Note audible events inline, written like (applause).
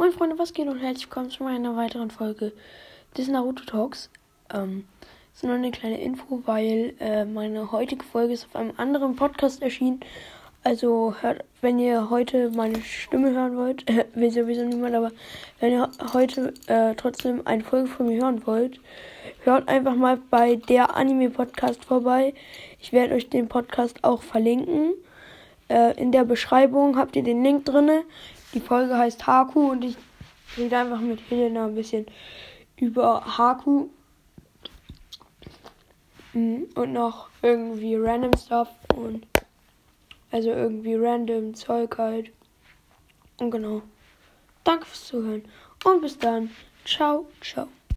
Moin Freunde, was geht und herzlich willkommen zu einer weiteren Folge des Naruto Talks. Ähm, das ist nur eine kleine Info, weil äh, meine heutige Folge ist auf einem anderen Podcast erschienen. Also hört, wenn ihr heute meine Stimme hören wollt, äh, (laughs) will sowieso niemand, aber wenn ihr heute äh, trotzdem eine Folge von mir hören wollt, hört einfach mal bei der Anime Podcast vorbei. Ich werde euch den Podcast auch verlinken. Äh, in der Beschreibung habt ihr den Link drinne. Die Folge heißt Haku und ich rede einfach mit Helena ein bisschen über Haku. Mm, und noch irgendwie random Stuff und also irgendwie random Zeug halt. Und genau. Danke fürs Zuhören und bis dann. Ciao, ciao.